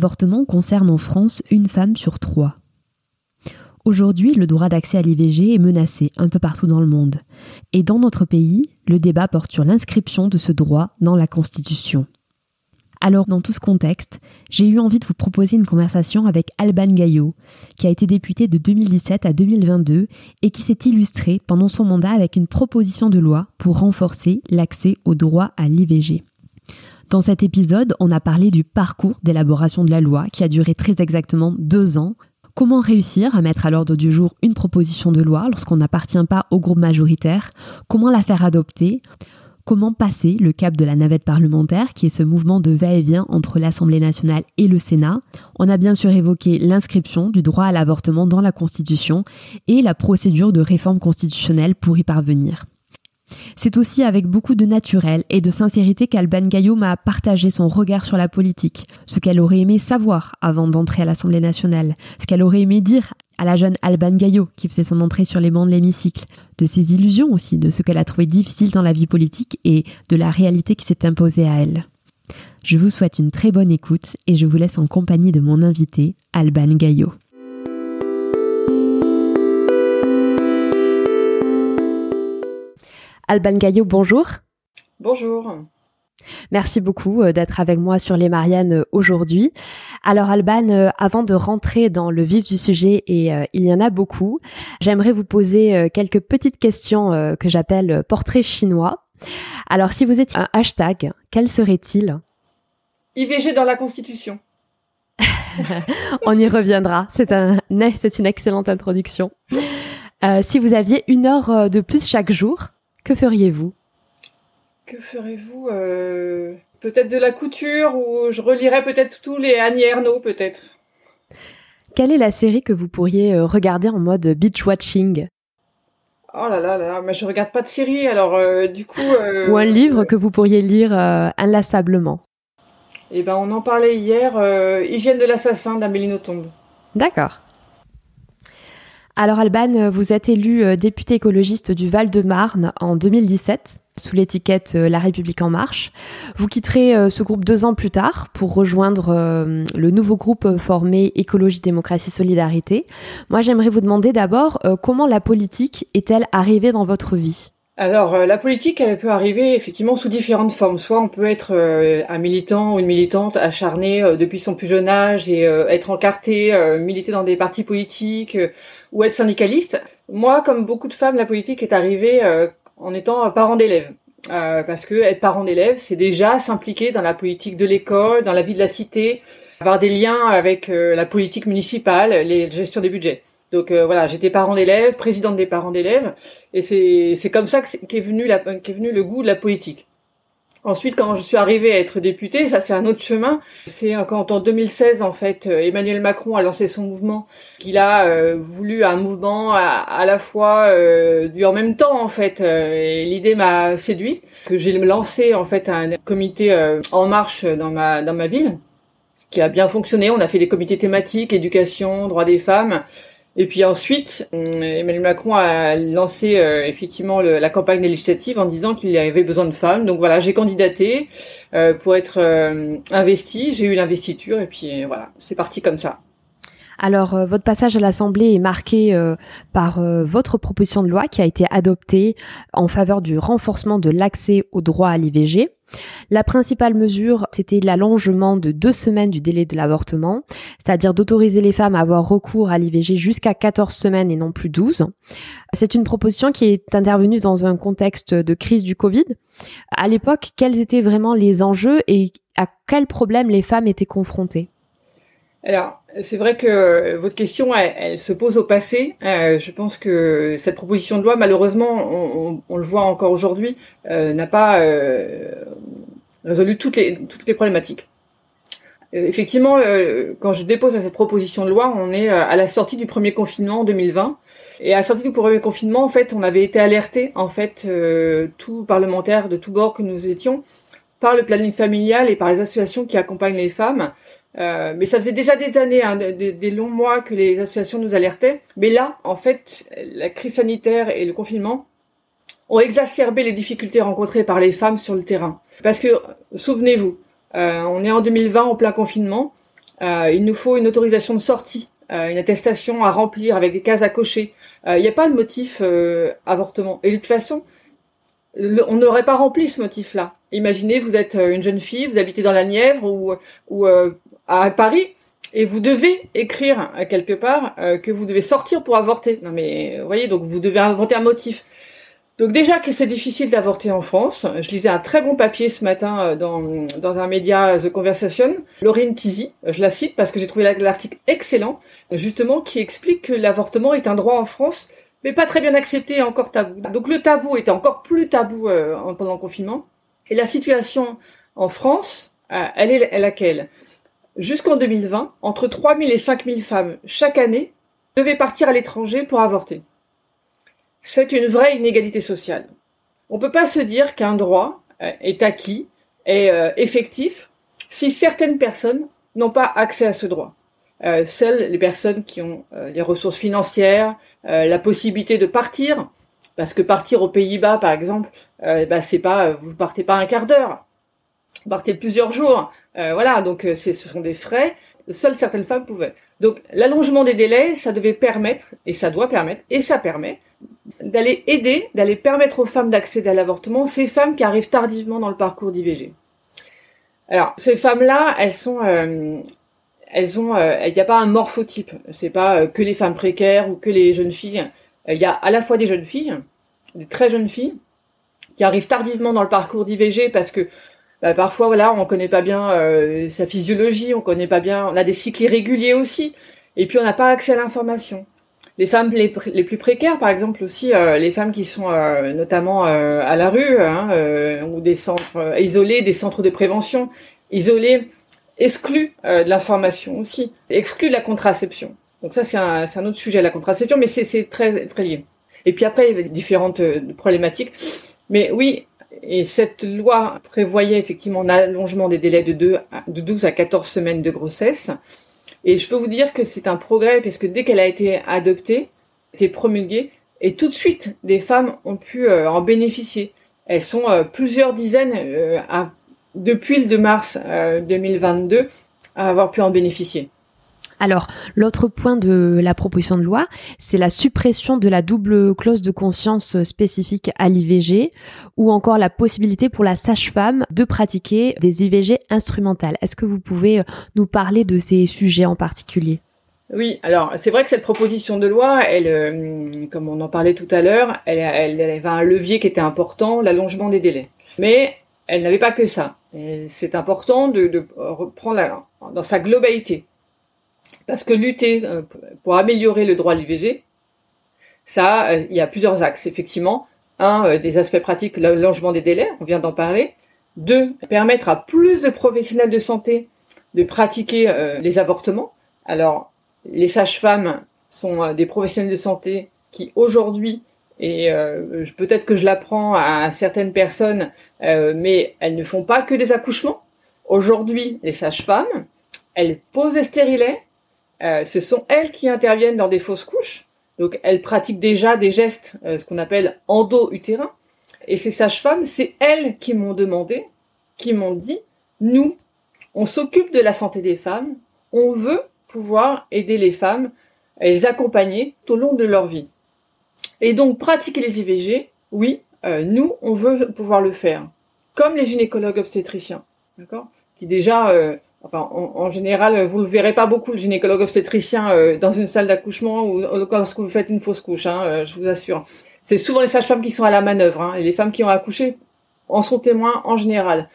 L'avortement concerne en France une femme sur trois. Aujourd'hui, le droit d'accès à l'IVG est menacé un peu partout dans le monde. Et dans notre pays, le débat porte sur l'inscription de ce droit dans la Constitution. Alors, dans tout ce contexte, j'ai eu envie de vous proposer une conversation avec Alban Gaillot, qui a été député de 2017 à 2022 et qui s'est illustré pendant son mandat avec une proposition de loi pour renforcer l'accès au droit à l'IVG. Dans cet épisode, on a parlé du parcours d'élaboration de la loi qui a duré très exactement deux ans. Comment réussir à mettre à l'ordre du jour une proposition de loi lorsqu'on n'appartient pas au groupe majoritaire? Comment la faire adopter? Comment passer le cap de la navette parlementaire, qui est ce mouvement de va-et-vient entre l'Assemblée nationale et le Sénat? On a bien sûr évoqué l'inscription du droit à l'avortement dans la Constitution et la procédure de réforme constitutionnelle pour y parvenir. C'est aussi avec beaucoup de naturel et de sincérité qu'Alban Gaillot m'a partagé son regard sur la politique, ce qu'elle aurait aimé savoir avant d'entrer à l'Assemblée nationale, ce qu'elle aurait aimé dire à la jeune Alban Gaillot qui faisait son entrée sur les bancs de l'hémicycle, de ses illusions aussi, de ce qu'elle a trouvé difficile dans la vie politique et de la réalité qui s'est imposée à elle. Je vous souhaite une très bonne écoute et je vous laisse en compagnie de mon invité, Alban Gaillot. Alban Gaillot, bonjour. Bonjour. Merci beaucoup euh, d'être avec moi sur les Mariannes euh, aujourd'hui. Alors Alban, euh, avant de rentrer dans le vif du sujet, et il y en a beaucoup, j'aimerais vous poser quelques petites questions que j'appelle portrait chinois. Alors si vous étiez un hashtag, quel serait-il? IVG dans la Constitution. On y reviendra. C'est un, c'est une excellente introduction. si vous aviez une heure de plus chaque jour, que feriez-vous? Que ferez-vous euh, Peut-être de la couture ou je relirais peut-être tous les Annie Ernaux peut-être. Quelle est la série que vous pourriez euh, regarder en mode beach watching? Oh là là là, mais je regarde pas de série alors euh, du coup. ou un livre que vous pourriez lire inlassablement? Eh ben on en parlait hier, Hygiène de l'assassin d'Amélie Nothomb. D'accord. Alors Alban, vous êtes élu euh, député écologiste du Val-de-Marne en 2017 sous l'étiquette euh, La République en marche. Vous quitterez euh, ce groupe deux ans plus tard pour rejoindre le nouveau groupe formé Écologie, Démocratie, Solidarité. Moi, j'aimerais vous demander d'abord comment la politique est-elle arrivée dans votre vie? Alors, euh, la politique, elle peut arriver effectivement sous différentes formes. Soit on peut être euh, un militant ou une militante acharnée euh, depuis son plus jeune âge et être encarté, militer dans des partis politiques ou être syndicaliste. Moi, comme beaucoup de femmes, la politique est arrivée en étant parent d'élèves. parce que être parent d'élève, c'est déjà s'impliquer dans la politique de l'école, dans la vie de la cité, avoir des liens avec la politique municipale, les gestions des budgets. Donc euh, voilà, j'étais parent d'élèves, présidente des parents d'élèves, et c'est comme ça qu'est est venu la qu'est venu le goût de la politique. Ensuite, quand je suis arrivée à être députée, ça c'est un autre chemin. C'est quand en 2016, en fait, euh, Emmanuel Macron a lancé son mouvement, qu'il a euh, voulu un mouvement à, la fois euh, en même temps, en fait. et l'idée m'a séduit, que j'ai lancé en fait un comité en marche dans ma dans ma ville, qui a bien fonctionné. On a fait des comités thématiques, éducation, droits des femmes. Et puis ensuite, euh, Emmanuel Macron a lancé euh, effectivement la campagne législative en disant qu'il y avait besoin de femmes. Donc voilà, j'ai candidaté euh, pour être investi. J'ai eu l'investiture et puis voilà, c'est parti comme ça. Alors, votre passage à l'Assemblée est marqué par votre proposition de loi qui a été adoptée en faveur du renforcement de l'accès au droit à l'IVG. La principale mesure, c'était l'allongement de deux semaines du délai de l'avortement, c'est-à-dire d'autoriser les femmes à avoir recours à l'IVG jusqu'à 14 semaines et non plus 12. C'est une proposition qui est intervenue dans un contexte de crise du Covid. À l'époque, quels étaient vraiment les enjeux et à quels problèmes les femmes étaient confrontées? Alors, c'est vrai que votre question, elle, se pose au passé. Euh, je pense que cette proposition de loi, malheureusement, on, le voit encore aujourd'hui, euh, n'a pas euh, résolu toutes les, problématiques. effectivement, quand je dépose cette proposition de loi, on est à la sortie du premier confinement en 2020. Et à la sortie du premier confinement, en fait, on avait été alerté, en fait, tous parlementaires de tous bords que nous étions, par le planning familial et par les associations qui accompagnent les femmes, euh, mais ça faisait déjà des années, hein, des, longs mois que les associations nous alertaient. Mais là, en fait, la crise sanitaire et le confinement ont exacerbé les difficultés rencontrées par les femmes sur le terrain. Parce que, souvenez-vous, euh, on est en 2020 en plein confinement. Euh, il nous faut une autorisation de sortie, une attestation à remplir avec des cases à cocher. Il n'y a pas de motif avortement. Et de toute façon, on n'aurait pas rempli ce motif-là. Imaginez, vous êtes une jeune fille, vous habitez dans la Nièvre ou, ou à Paris et vous devez écrire quelque part euh, que vous devez sortir pour avorter. Non mais vous voyez, donc vous devez inventer un motif. Donc déjà que c'est difficile d'avorter en France. Je lisais un très bon papier ce matin euh, dans, dans un média The Conversation. Laurine Tizi, je la cite parce que j'ai trouvé l'article excellent, justement qui explique que l'avortement est un droit en France, mais pas très bien accepté et encore tabou. Donc le tabou était encore plus tabou euh, pendant le confinement. Et la situation en France, elle est laquelle? Jusqu'en 2020, entre 3000 et 5000 femmes chaque année devaient partir à l'étranger pour avorter. C'est une vraie inégalité sociale. On ne peut pas se dire qu'un droit euh, est acquis, est euh, effectif, si certaines personnes n'ont pas accès à ce droit. Euh, seules les personnes qui ont les ressources financières, la possibilité de partir, parce que partir aux Pays-Bas, par exemple, bah, c'est pas, vous partez pas un quart d'heure, partez plusieurs jours. Euh, voilà, donc euh, ce sont des frais. Seules certaines femmes pouvaient. Donc l'allongement des délais, ça devait permettre, et ça doit permettre, et ça permet, d'aller aider, d'aller permettre aux femmes d'accéder à l'avortement, ces femmes qui arrivent tardivement dans le parcours d'IVG. Alors ces femmes-là, elles sont, euh, elles ont, il n'y a pas un morphotype. C'est pas que les femmes précaires ou que les jeunes filles. Il y a à la fois des jeunes filles, des très jeunes filles, qui arrivent tardivement dans le parcours d'IVG parce que bah, parfois voilà, on connaît pas bien euh, sa physiologie, on connaît pas bien, on a des cycles irréguliers aussi, et puis on n'a pas accès à l'information. Les femmes les, plus précaires, par exemple aussi, euh, les femmes qui sont euh, notamment à la rue hein, ou des centres isolés, des centres de prévention isolés, exclues de l'information aussi, exclues de la contraception. Donc ça c'est un, un, autre sujet la contraception, mais c'est très très lié. Et puis après il y a différentes problématiques. Mais oui, et cette loi prévoyait effectivement un allongement des délais de, de 12 à 14 semaines de grossesse. Et je peux vous dire que c'est un progrès parce que dès qu'elle a été adoptée, été promulguée, et tout de suite, des femmes ont pu euh, en bénéficier. Elles sont euh, plusieurs dizaines euh, depuis le 2 mars 2022 à avoir pu en bénéficier. Alors, l'autre point de la proposition de loi, c'est la suppression de la double clause de conscience spécifique à l'IVG ou encore la possibilité pour la sage-femme de pratiquer des IVG instrumentales. Est-ce que vous pouvez euh, nous parler de ces sujets en particulier? Oui, alors c'est vrai que cette proposition de loi, elle, euh, comme on en parlait tout à l'heure, elle, avait un levier qui était important, l'allongement des délais. Mais elle n'avait pas que ça. C'est important de reprendre dans sa globalité. Parce que lutter euh, pour améliorer le droit à l'IVG, ça, euh, il y a plusieurs axes, effectivement. Un, euh, des aspects pratiques, l'allongement des délais, on vient d'en parler. Deux, permettre à plus de professionnels de santé de pratiquer les avortements. Alors, les sages-femmes sont des professionnels de santé qui aujourd'hui, et peut-être que je l'apprends à certaines personnes, mais elles ne font pas que des accouchements. Aujourd'hui, les sages-femmes, elles posent des stérilets, euh, ce sont elles qui interviennent dans des fausses couches. Donc elles pratiquent déjà des gestes, euh, ce qu'on appelle endo-utérin. Et ces sages-femmes, c'est elles qui m'ont demandé, qui m'ont dit, nous, on s'occupe de la santé des femmes, on veut pouvoir aider les femmes les accompagner tout au long de leur vie. Et donc pratiquer les IVG, oui, euh, nous, on veut pouvoir le faire. comme les gynécologues obstétriciens, d'accord? Qui déjà, euh, enfin, en, général, vous le verrez pas beaucoup le gynécologue obstétricien euh, dans une salle d'accouchement ou lorsque vous faites une fausse couche, hein, euh, je vous assure. C'est souvent les sages-femmes qui sont à la manœuvre, hein, et les femmes qui ont accouché en sont témoins en général.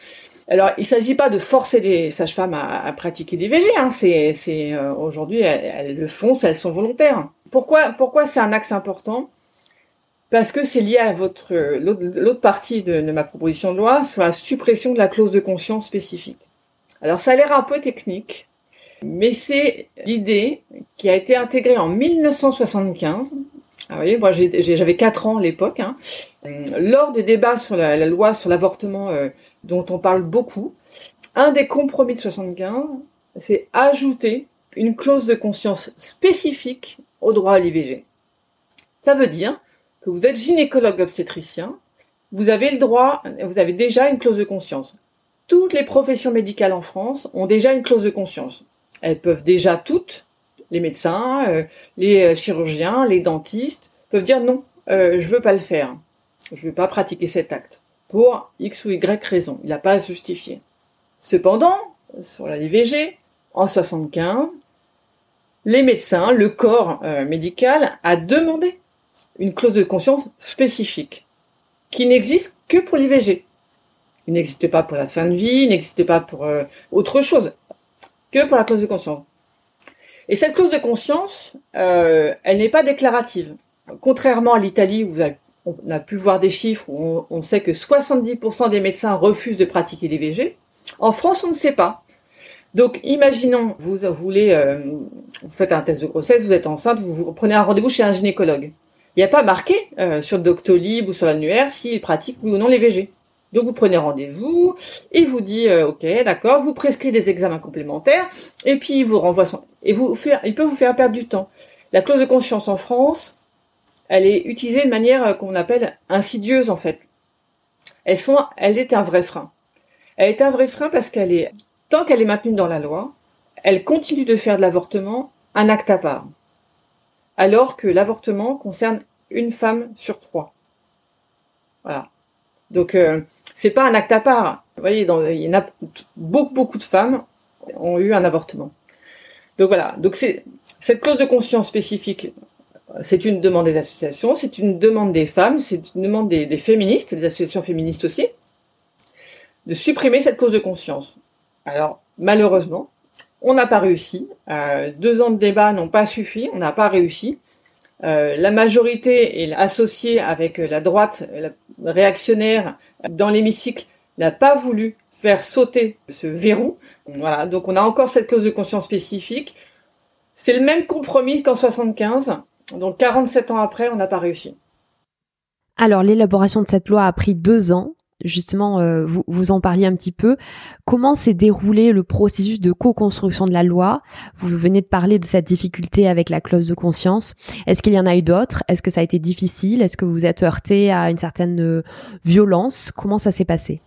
Alors, il s'agit pas de forcer les sages-femmes à, pratiquer l'IVG. Hein. C'est, euh, aujourd'hui elles, le font, elles sont volontaires. Pourquoi, pourquoi c'est un axe important? Parce que c'est lié à votre l'autre partie de, de, ma proposition de loi sur la suppression de la clause de conscience spécifique. Alors, ça a l'air un peu technique, mais c'est l'idée qui a été intégrée en 1975. Ah, voyez, moi j'avais 4 ans à l'époque. Hein. Lors des débats sur la, la loi sur l'avortement euh, dont on parle beaucoup. Un des compromis de 75, c'est ajouter une clause de conscience spécifique au droit à l'IVG. Ça veut dire que vous êtes gynécologue obstétricien, vous avez le droit, vous avez déjà une clause de conscience. Toutes les professions médicales en France ont déjà une clause de conscience. Elles peuvent déjà toutes, les médecins, euh, les euh, chirurgiens, les dentistes, peuvent dire non, euh, je veux pas le faire. Je veux pas pratiquer cet acte pour X ou Y raison. Il n'a pas à se justifier. Cependant, sur la l'IVG, en 75, les médecins, le corps euh, médical a demandé une clause de conscience spécifique qui n'existe que pour l'IVG. Il n'existe pas pour la fin de vie, il n'existe pas pour euh, autre chose, que pour la clause de conscience. Et cette clause de conscience, euh, elle n'est pas déclarative. Contrairement à l'Italie où vous on a pu voir des chiffres où on, sait que 70% des médecins refusent de pratiquer l'IVG. En France, on ne sait pas. Donc, imaginons, vous voulez, euh, vous faites un test de grossesse, vous êtes enceinte, vous, prenez un rendez-vous chez un gynécologue. Il n'y a pas marqué euh, sur Doctolib ou sur l'annuaire s'il pratique oui ou non l'IVG. Donc, vous prenez rendez-vous, il vous dit, euh, ok, d'accord, vous prescrit des examens complémentaires, et puis il vous renvoie son, et vous fait, il peut vous faire perdre du temps. La clause de conscience en France, elle est utilisée de manière euh, qu'on appelle insidieuse en fait. Sont, elle est un vrai frein. Elle est un vrai frein parce qu'elle est, tant qu'elle est maintenue dans la loi, elle continue de faire de l'avortement un acte à part. Alors que l'avortement concerne une femme sur trois. Voilà. Donc euh, c'est pas un acte à part. Vous voyez, il y en a beaucoup beaucoup de femmes ont eu un avortement. Donc voilà. Donc c'est cette clause de conscience spécifique c'est une demande des associations, c'est une demande des femmes, c'est une demande des, féministes, des associations féministes aussi, de supprimer cette cause de conscience. Alors, malheureusement, on n'a pas réussi. Euh, deux ans de débat n'ont pas suffi, on n'a pas réussi. Euh, la majorité est associée avec la droite réactionnaire dans l'hémicycle n'a pas voulu faire sauter ce verrou. Voilà, donc on a encore cette clause de conscience spécifique. C'est le même compromis qu'en 75. Donc 47 ans après, on n'a pas réussi. Alors l'élaboration de cette loi a pris deux ans. Justement, euh, vous, vous en parliez un petit peu. Comment s'est déroulé le processus de co-construction de la loi? Vous venez de parler de cette difficulté avec la clause de conscience. Est-ce qu'il y en a eu d'autres? Est-ce que ça a été difficile? Est-ce que vous êtes heurté à une certaine euh, violence? Comment ça s'est passé?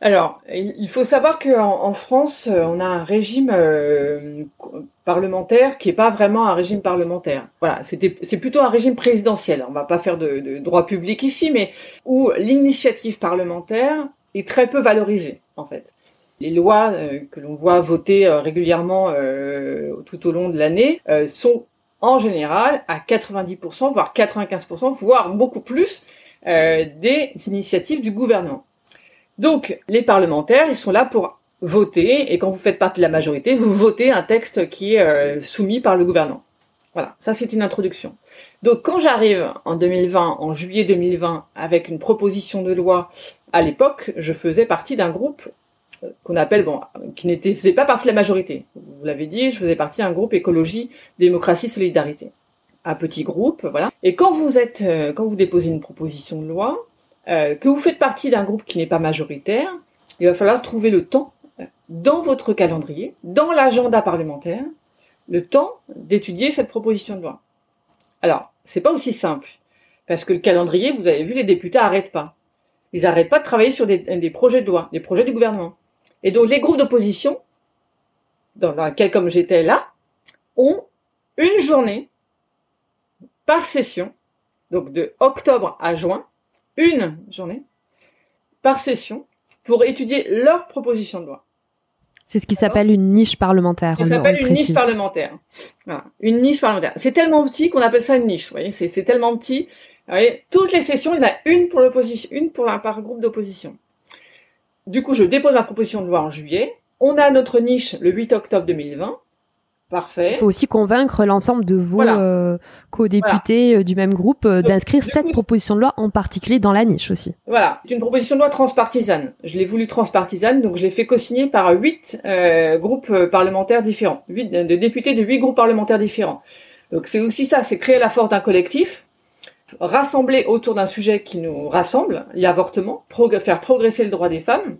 Alors, il faut savoir qu'en en France, euh, on a un régime euh, parlementaire qui n'est pas vraiment un régime parlementaire. Voilà, c'est plutôt un régime présidentiel. On va pas faire de, droit public ici, mais où l'initiative parlementaire est très peu valorisée, en fait. Les lois euh, que l'on voit voter régulièrement tout au long de l'année sont en général à 90%, voire 95%, voire beaucoup plus des initiatives du gouvernement. Donc, les parlementaires, ils sont là pour voter, et quand vous faites partie de la majorité, vous votez un texte qui est euh, soumis par le gouvernement. Voilà, ça c'est une introduction. Donc quand j'arrive en 2020, en juillet 2020, avec une proposition de loi, à l'époque, je faisais partie d'un groupe euh, qu'on appelle, bon, qui n'était faisait pas partie de la majorité. Vous l'avez dit, je faisais partie d'un groupe écologie, démocratie, solidarité. Un petit groupe, voilà. Et quand vous êtes, euh, quand vous déposez une proposition de loi, euh, que vous faites partie d'un groupe qui n'est pas majoritaire, il va falloir trouver le temps dans votre calendrier, dans l'agenda parlementaire, le temps d'étudier cette proposition de loi. Alors, c'est pas aussi simple, parce que le calendrier, vous avez vu, les députés n'arrêtent pas. Ils n'arrêtent pas de travailler sur des, des, projets de loi, des projets du gouvernement. Et donc, les groupes d'opposition, dans lesquels, comme j'étais là, ont une journée par session, donc de octobre à juin, une journée par session pour étudier leur proposition de loi. C'est ce qui s'appelle une niche parlementaire. Ça s'appelle une niche parlementaire. Voilà. Une niche parlementaire. C'est tellement petit qu'on appelle ça une niche. Vous voyez, c'est tellement petit. Vous voyez, toutes les sessions, il y en a une pour l'opposition, une pour par groupe d'opposition. Du coup, je dépose ma proposition de loi en juillet. On a notre niche le 8 octobre 2020. Parfait. Il faut aussi convaincre l'ensemble de vos euh, co-députés euh, du même groupe euh, d'inscrire cette proposition de loi en particulier dans la niche aussi. Voilà, c'est une proposition de loi transpartisane. Je l'ai voulu transpartisane, donc je l'ai fait co-signer par huit groupes parlementaires différents, huit de députés de huit groupes parlementaires différents. Donc c'est aussi ça, c'est créer la force d'un collectif, rassembler autour d'un sujet qui nous rassemble, l'avortement, faire progresser le droit des femmes,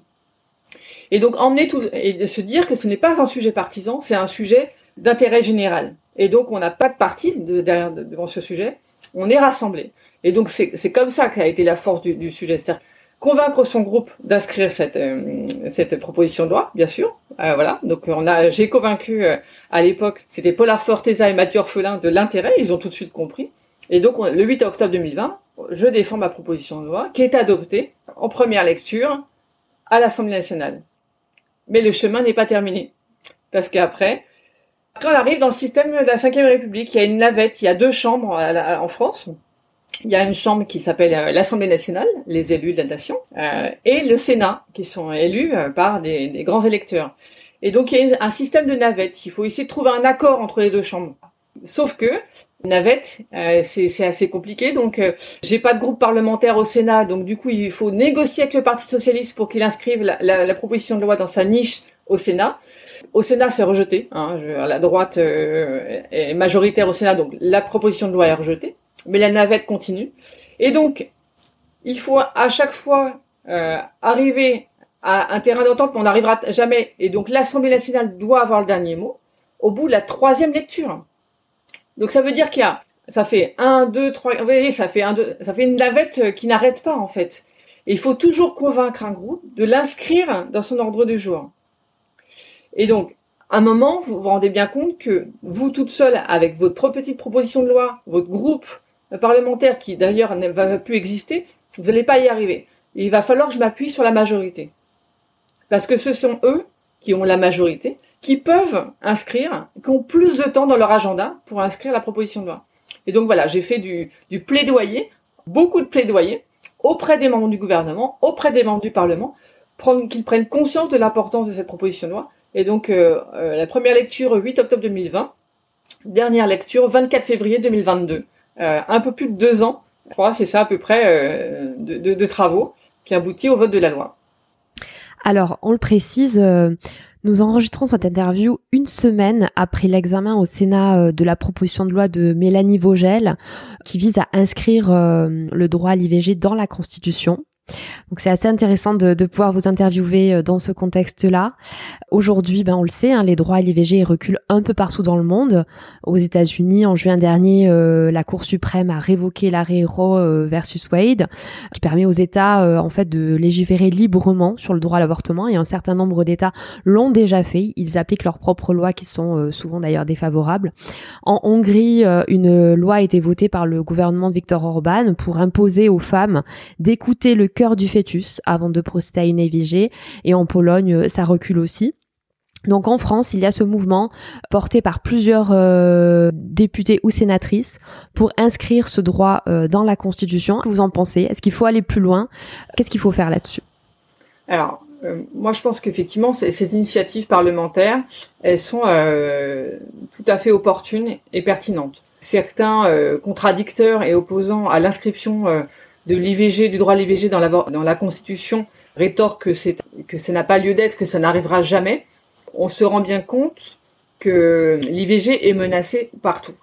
et donc emmener tout et se dire que ce n'est pas un sujet partisan, c'est un sujet d'intérêt général. Et donc, on n'a pas de parti de, derrière, devant ce sujet. On est rassemblés. Et donc, c'est comme ça qu'a été la force du, sujet. C'est-à-dire convaincre son groupe d'inscrire cette, euh, cette proposition de loi, bien sûr. Euh, voilà. Donc, on a, j'ai convaincu euh, à l'époque, c'était Paul Forteza et Mathieu Orphelin de l'intérêt. Ils ont tout de suite compris. Et donc, le 8 octobre 2020, je défends ma proposition de loi qui est adoptée en première lecture à l'Assemblée nationale. Mais le chemin n'est pas terminé. Parce qu'après, après, on arrive dans le système de la Ve République. Il y a une navette, il y a deux chambres en France. Il y a une chambre qui s'appelle euh, l'Assemblée nationale, les élus de la nation, euh, et le Sénat, qui sont élus euh, par des, grands électeurs. Et donc, il y a un système de navette. Il faut essayer de trouver un accord entre les deux chambres. Sauf que navette, c'est assez compliqué. Donc, j'ai pas de groupe parlementaire au Sénat, donc du coup, il faut négocier avec le Parti socialiste pour qu'il inscrive la proposition de loi dans sa niche au Sénat. Au Sénat, c'est rejeté. Hein, la droite euh, est majoritaire au Sénat, donc la proposition de loi est rejetée. Mais la navette continue. Et donc, il faut à chaque fois euh, arriver à un terrain d'entente, mais on n'arrivera jamais. Et donc, l'Assemblée nationale doit avoir le dernier mot au bout de la troisième lecture. Donc, ça veut dire qu'il y a, ça fait un, deux, trois, vous voyez, ça fait un, deux, ça fait une navette qui n'arrête pas en fait. Et il faut toujours convaincre un groupe de l'inscrire dans son ordre du jour. Et donc, à un moment, vous vous rendez bien compte que vous toute seule, avec votre petite proposition de loi, votre groupe parlementaire qui d'ailleurs ne va plus exister, vous n'allez pas y arriver. il va falloir que je m'appuie sur la majorité. Parce que ce sont eux qui ont la majorité, qui peuvent inscrire, qui ont plus de temps dans leur agenda pour inscrire la proposition de loi. Et donc voilà, j'ai fait du, du plaidoyer, beaucoup de plaidoyer, auprès des membres du gouvernement, auprès des membres du Parlement, qu'ils prennent conscience de l'importance de cette proposition de loi et donc, euh, euh, la première lecture 8 octobre 2020, dernière lecture 24 février 2022. Euh, un peu plus de deux ans, je crois, c'est ça à peu près, de, de, travaux qui aboutit au vote de la loi. Alors, on le précise, nous enregistrons cette interview une semaine après l'examen au Sénat de la proposition de loi de Mélanie Vogel qui vise à inscrire le droit à l'IVG dans la Constitution. Donc c'est assez intéressant de, de, pouvoir vous interviewer euh, dans ce contexte-là. Aujourd'hui, ben on le sait, hein, les droits à l'IVG reculent un peu partout dans le monde. Aux États-Unis, en juin dernier, euh, la Cour suprême a révoqué l'arrêt Roe euh, versus Wade, qui permet aux États en fait de légiférer librement sur le droit à l'avortement. Et un certain nombre d'États l'ont déjà fait. Ils appliquent leurs propres lois, qui sont souvent d'ailleurs défavorables. En Hongrie, une loi a été votée par le gouvernement de Viktor Orban pour imposer aux femmes d'écouter le cœur du fœtus avant de procéder à une IVG. Et en Pologne, euh, ça recule aussi. Donc en France, il y a ce mouvement porté par plusieurs euh, députés ou sénatrices pour inscrire ce droit euh, dans la Constitution. Que vous en pensez? Est-ce qu'il faut aller plus loin? Qu'est-ce qu'il faut faire là-dessus? Alors, moi je pense qu'effectivement, ces, initiatives parlementaires, elles sont tout à fait opportunes et pertinentes. Certains contradicteurs et opposants à l'inscription de l'IVG, du droit à l'IVG dans la, Constitution rétorque que, c'est, ça n'a pas lieu d'être, que ça n'arrivera jamais, on se rend bien compte que l'IVG est menacé partout.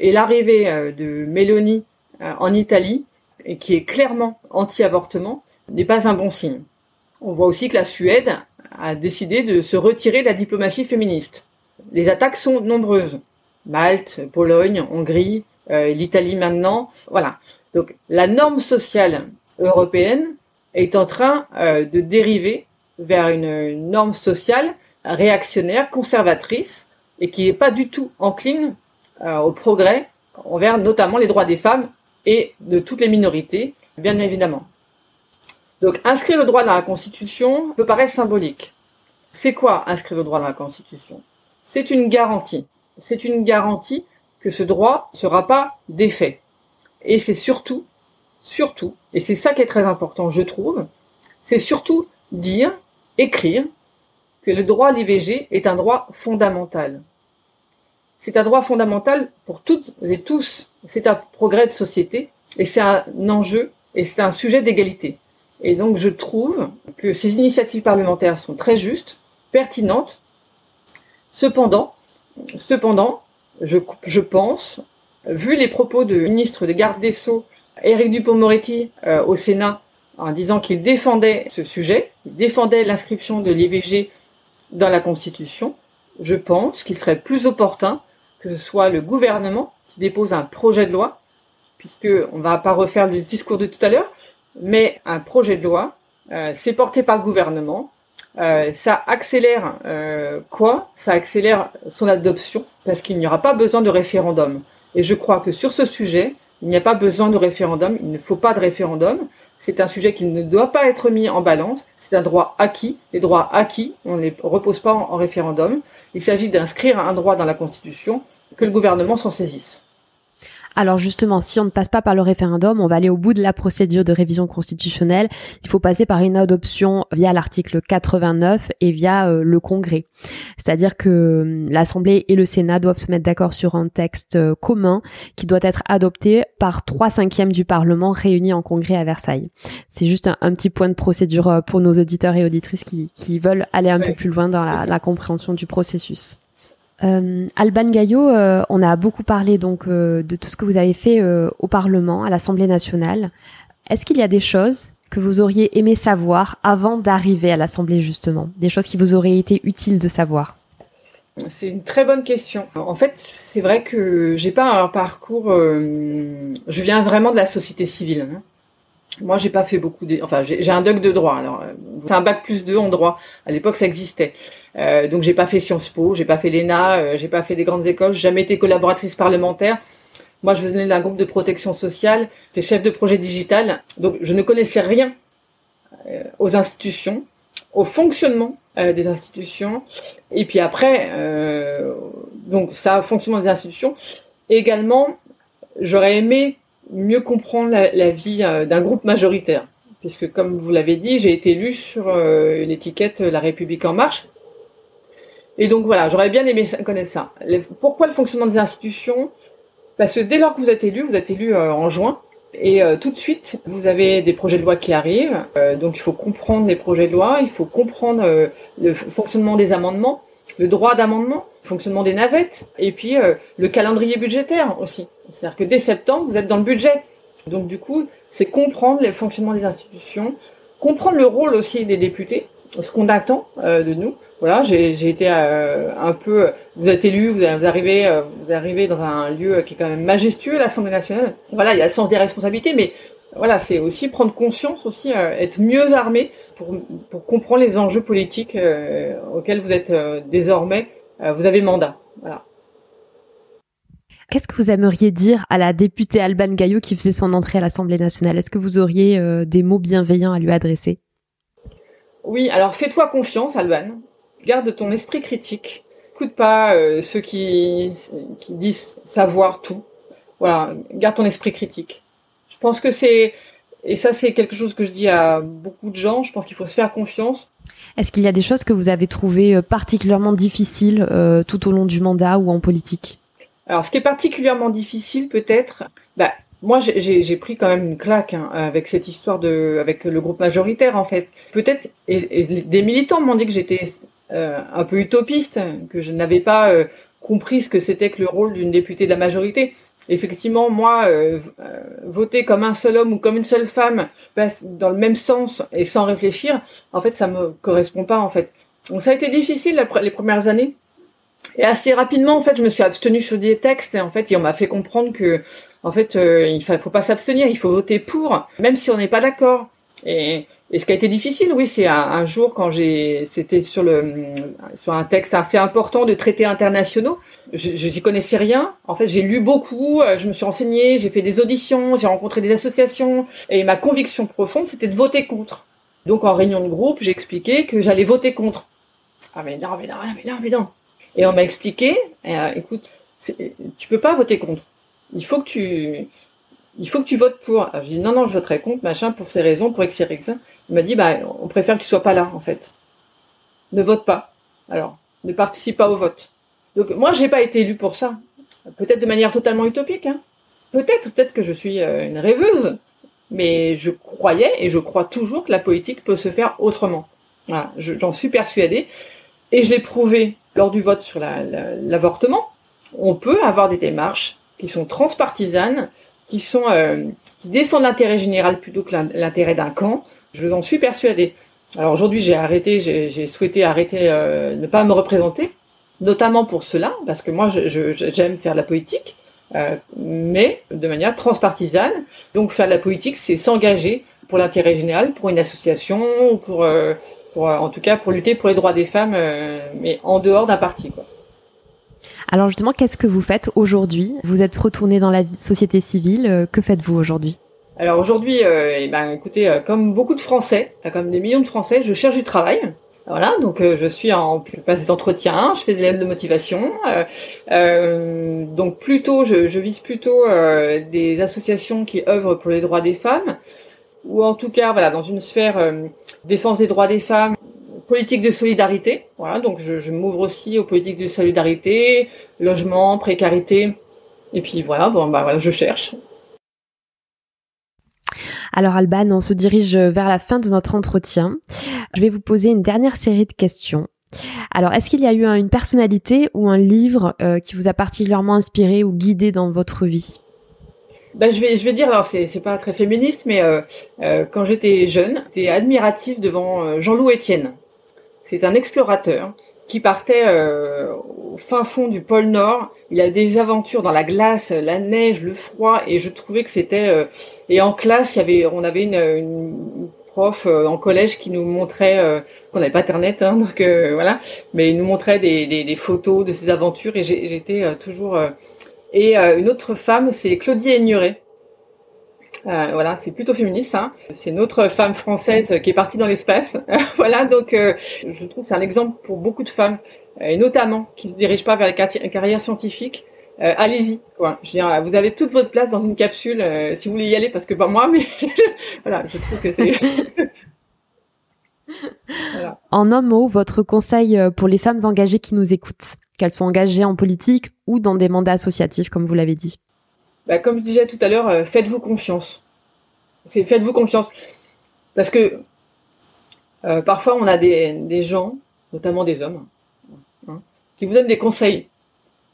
Et l'arrivée euh, de Mélanie euh, en Italie, qui est clairement anti-avortement, n'est pas un bon signe. On voit aussi que la Suède a décidé de se retirer de la diplomatie féministe. Les attaques sont nombreuses. Malte, Pologne, Hongrie, euh, l'Italie maintenant. Voilà. Donc la norme sociale européenne est en train euh, de dériver vers une, norme sociale réactionnaire, conservatrice, et qui n'est pas du tout encline euh, au progrès envers notamment les droits des femmes et de toutes les minorités, bien évidemment. Donc inscrire le droit dans la Constitution peut paraître symbolique. C'est quoi inscrire le droit dans la Constitution? C'est une garantie. C'est une garantie que ce droit ne sera pas défait. Et c'est surtout, surtout, et c'est ça qui est très important, je trouve, c'est surtout dire, écrire, que le droit à l'IVG est un droit fondamental. C'est un droit fondamental pour toutes et tous. C'est un progrès de société et c'est un enjeu et c'est un sujet d'égalité. Et donc je trouve que ces initiatives parlementaires sont très justes, pertinentes. Cependant, cependant, je, je pense, vu les propos de ministre de garde des Sceaux, Éric Dupont-Moretti, euh, au Sénat, en disant qu'il défendait ce sujet, il défendait l'inscription de l'IVG dans la Constitution, je pense qu'il serait plus opportun que ce soit le gouvernement qui dépose un projet de loi, puisque on va pas refaire le discours de tout à l'heure, mais un projet de loi, euh, c'est porté par le gouvernement, euh, ça accélère quoi? Ça accélère son adoption parce qu'il n'y aura pas besoin de référendum. Et je crois que sur ce sujet, il n'y a pas besoin de référendum, il ne faut pas de référendum. C'est un sujet qui ne doit pas être mis en balance. C'est un droit acquis. Les droits acquis, on ne les repose pas en référendum. Il s'agit d'inscrire un droit dans la Constitution, que le gouvernement s'en saisisse. Alors justement, si on ne passe pas par le référendum, on va aller au bout de la procédure de révision constitutionnelle. Il faut passer par une adoption via l'article 89 et via euh, le Congrès. C'est-à-dire que hum, l'Assemblée et le Sénat doivent se mettre d'accord sur un texte euh, commun qui doit être adopté par trois cinquièmes du Parlement réunis en Congrès à Versailles. C'est juste un, petit point de procédure euh, pour nos auditeurs et auditrices qui, veulent aller un peu plus loin dans la compréhension du processus. Euh, Alban Gaillot, euh, on a beaucoup parlé donc euh, de tout ce que vous avez fait euh, au Parlement, à l'Assemblée nationale. Est-ce qu'il y a des choses que vous auriez aimé savoir avant d'arriver à l'Assemblée justement, des choses qui vous auraient été utiles de savoir? C'est une très bonne question. En fait, c'est vrai que j'ai pas un parcours. je viens vraiment de la société civile. Hein. Moi, j'ai pas fait beaucoup de. Enfin, j'ai un doc de droit. Alors, c'est un bac plus 2 en droit. À l'époque, ça existait. Euh, donc j'ai pas fait Sciences Po, j'ai pas fait l'ENA, euh, j'ai pas fait des grandes écoles, j'ai jamais été collaboratrice parlementaire. Moi, je venais d'un groupe de protection sociale, j'étais chef de projet digital, donc je ne connaissais rien euh, aux institutions, au fonctionnement euh, des institutions, et puis après, donc ça, fonctionnement des institutions. également, j'aurais aimé mieux comprendre la, la vie d'un groupe majoritaire puisque comme vous l'avez dit, j'ai été élu sur l'étiquette La République en marche, et donc voilà, j'aurais bien aimé connaître ça. Pourquoi le fonctionnement des institutions? Parce que dès lors que vous êtes élu, vous êtes élu euh, en juin, et euh, tout de suite, vous avez des projets de loi qui arrivent. Euh, donc il faut comprendre les projets de loi, il faut comprendre le fonctionnement des amendements, le droit d'amendement, le fonctionnement des navettes, et puis le calendrier budgétaire aussi. C'est-à-dire que dès septembre, vous êtes dans le budget. Donc du coup, c'est comprendre le fonctionnement des institutions, comprendre le rôle aussi des députés, ce qu'on attend de nous voilà, j'ai été euh, un peu. Vous êtes élu, vous, arrivez, euh, vous arrivez dans un lieu qui est quand même majestueux, l'Assemblée nationale. Voilà, il y a le sens des responsabilités, mais voilà, c'est aussi prendre conscience, aussi euh, être mieux armé pour, pour comprendre les enjeux politiques auxquels vous êtes désormais. vous avez mandat. Voilà. Qu'est-ce que vous aimeriez dire à la députée Alban Gaillot qui faisait son entrée à l'Assemblée nationale? Est-ce que vous auriez des mots bienveillants à lui adresser? Oui, alors fais-toi confiance, Alban garde ton esprit critique. Écoute pas euh, ceux qui, qui disent savoir tout. Voilà, garde ton esprit critique. Je pense que c'est et ça c'est quelque chose que je dis à beaucoup de gens. Je pense qu'il faut se faire confiance. Est-ce qu'il y a des choses que vous avez trouvées euh, particulièrement difficiles euh, tout au long du mandat ou en politique? Alors, ce qui est particulièrement difficile, peut-être, bah, moi, j'ai pris quand même une claque hein, avec cette histoire de, avec le groupe majoritaire en fait. Peut-être, et, des militants m'ont dit que j'étais euh, un peu utopiste, que je n'avais pas euh, compris ce que c'était que le rôle d'une députée de la majorité. Effectivement, moi, euh, voter comme un seul homme ou comme une seule femme, dans le même sens et sans réfléchir, en fait, ça me correspond pas en fait. Donc ça a été difficile les premières années. Et assez rapidement, en fait, je me suis abstenue sur des textes et en fait, on m'a fait comprendre que en fait, euh, il faut pas s'abstenir, il faut voter pour, même si on n'est pas d'accord. Et, et, ce qui a été difficile, oui, c'est un, jour quand j'ai, c'était sur le, sur un texte assez important de traités internationaux. Je, je n'y connaissais rien. En fait, j'ai lu beaucoup, euh, je me suis renseignée, j'ai fait des auditions, j'ai rencontré des associations, et ma conviction profonde, c'était de voter contre. Donc en réunion de groupe, j'ai expliqué que j'allais voter contre. Ah mais non, mais non, mais non, mais non. Et on m'a expliqué, euh, écoute, tu peux pas voter contre. Il faut que tu, il faut que tu votes pour. j'ai dit non, non, je voterai contre, machin, pour ces raisons, pour X, Il m'a dit, bah, on préfère que tu sois pas là, en fait. Ne vote pas. Alors, ne participe pas au vote. Donc, moi, j'ai pas été élu pour ça. Peut-être de manière totalement utopique, hein. Peut-être, peut-être que je suis euh, une rêveuse. Mais je croyais et je crois toujours que la politique peut se faire autrement. Voilà, j'en suis persuadée. Et je l'ai prouvé lors du vote sur l'avortement. on peut avoir des démarches qui sont transpartisanes, qui sont euh, qui défendent l'intérêt général plutôt que l'intérêt d'un camp. Je en suis persuadée. Alors aujourd'hui, j'ai arrêté, j'ai souhaité arrêter, euh, ne pas me représenter, notamment pour cela, parce que moi, j'aime faire de la politique, euh, mais de manière transpartisane. Donc faire de la politique, c'est s'engager pour l'intérêt général, pour une association, pour, pour, en tout cas pour lutter pour les droits des femmes, mais en dehors d'un parti. Quoi. Alors justement, qu'est-ce que vous faites aujourd'hui? Vous êtes retourné dans la société civile. Euh, que faites-vous aujourd'hui? Alors aujourd'hui, euh, eh ben, écoutez, euh, comme beaucoup de Français, comme des millions de Français, je cherche du travail. Voilà, donc je suis en je passe des entretiens, je fais des lettres de motivation. donc plutôt, je, je vise plutôt des associations qui œuvrent pour les droits des femmes, ou en tout cas, voilà, dans une sphère défense des droits des femmes, politique de solidarité. Voilà, donc je, je m'ouvre aussi aux politiques de solidarité, logement, précarité. Et puis voilà, bon, bah voilà, je cherche. Alors Alban, on se dirige vers la fin de notre entretien. Je vais vous poser une dernière série de questions. Alors, est-ce qu'il y a eu une personnalité ou un livre euh, qui vous a particulièrement inspiré ou guidé dans votre vie? Ben, je vais je vais dire alors c'est c'est pas très féministe mais euh, euh, quand j'étais jeune j'étais admirative devant Jean-Loup Étienne c'est un explorateur qui partait euh, au fin fond du pôle Nord. Il a des aventures dans la glace, la neige, le froid, et je trouvais que c'était. Euh, et en classe, y avait, on avait une, une prof euh, en collège qui nous montrait qu'on n'avait pas internet, hein, donc voilà, mais il nous montrait des, des, des photos de ses aventures, et j'étais toujours. Et une autre femme, c'est Claudie Aigneret euh, voilà, c'est plutôt féministe. Hein. C'est notre femme française qui est partie dans l'espace. voilà, donc euh, je trouve que c'est un exemple pour beaucoup de femmes, euh, et notamment qui se dirigent pas vers la carrière scientifique. Allez-y, quoi. Je veux dire, vous avez toute votre place dans une capsule si vous voulez y aller, parce que pas moi, mais voilà, je trouve que c'est. voilà. En un mot, votre conseil pour les femmes engagées qui nous écoutent, qu'elles soient engagées en politique ou dans des mandats associatifs, comme vous l'avez dit bah, comme je disais tout à l'heure, euh, faites-vous confiance. C'est faites-vous confiance. Parce que euh, parfois, on a des, gens, notamment des hommes, hein, qui vous donnent des conseils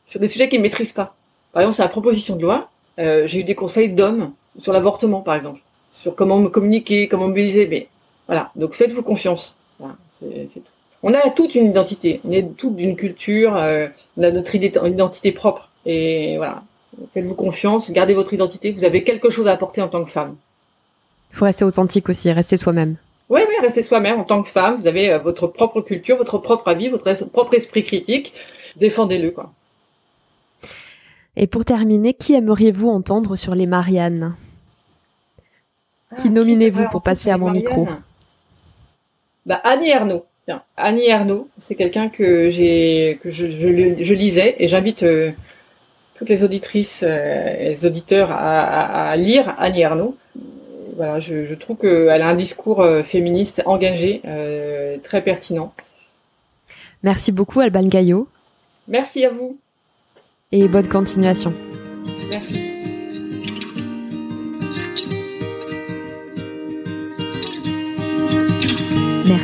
sur des sujets qu'ils ne maîtrisent pas. Par exemple, c'est la proposition de loi. Euh, j'ai eu des conseils d'hommes sur l'avortement, par exemple, sur comment me communiquer, comment mobiliser. Mais voilà, donc faites-vous confiance. Voilà, tout. On a toute une identité, on est toute d'une culture, euh, on a notre identité propre. Et voilà, Faites-vous confiance, gardez votre identité, vous avez quelque chose à apporter en tant que femme. Il faut rester authentique aussi, rester soi-même. Oui, oui, rester soi-même en tant que femme. Vous avez euh, votre propre culture, votre propre avis, votre propre esprit critique. Défendez-le, quoi. Et pour terminer, qui aimeriez-vous entendre sur les Mariannes? Qui ah, nominez-vous pour passer à mon micro? Bah, Annie Ernaux. Annie Ernaux, c'est quelqu'un que j'ai que je, je, lisais et j'invite euh, toutes les auditrices euh, et les auditeurs à, lire Annie Ernaux. Voilà, je, trouve qu'elle a un discours euh, féministe engagé, euh, très pertinent. Merci beaucoup, Alban Gaillot. Merci à vous. Et bonne continuation. Merci.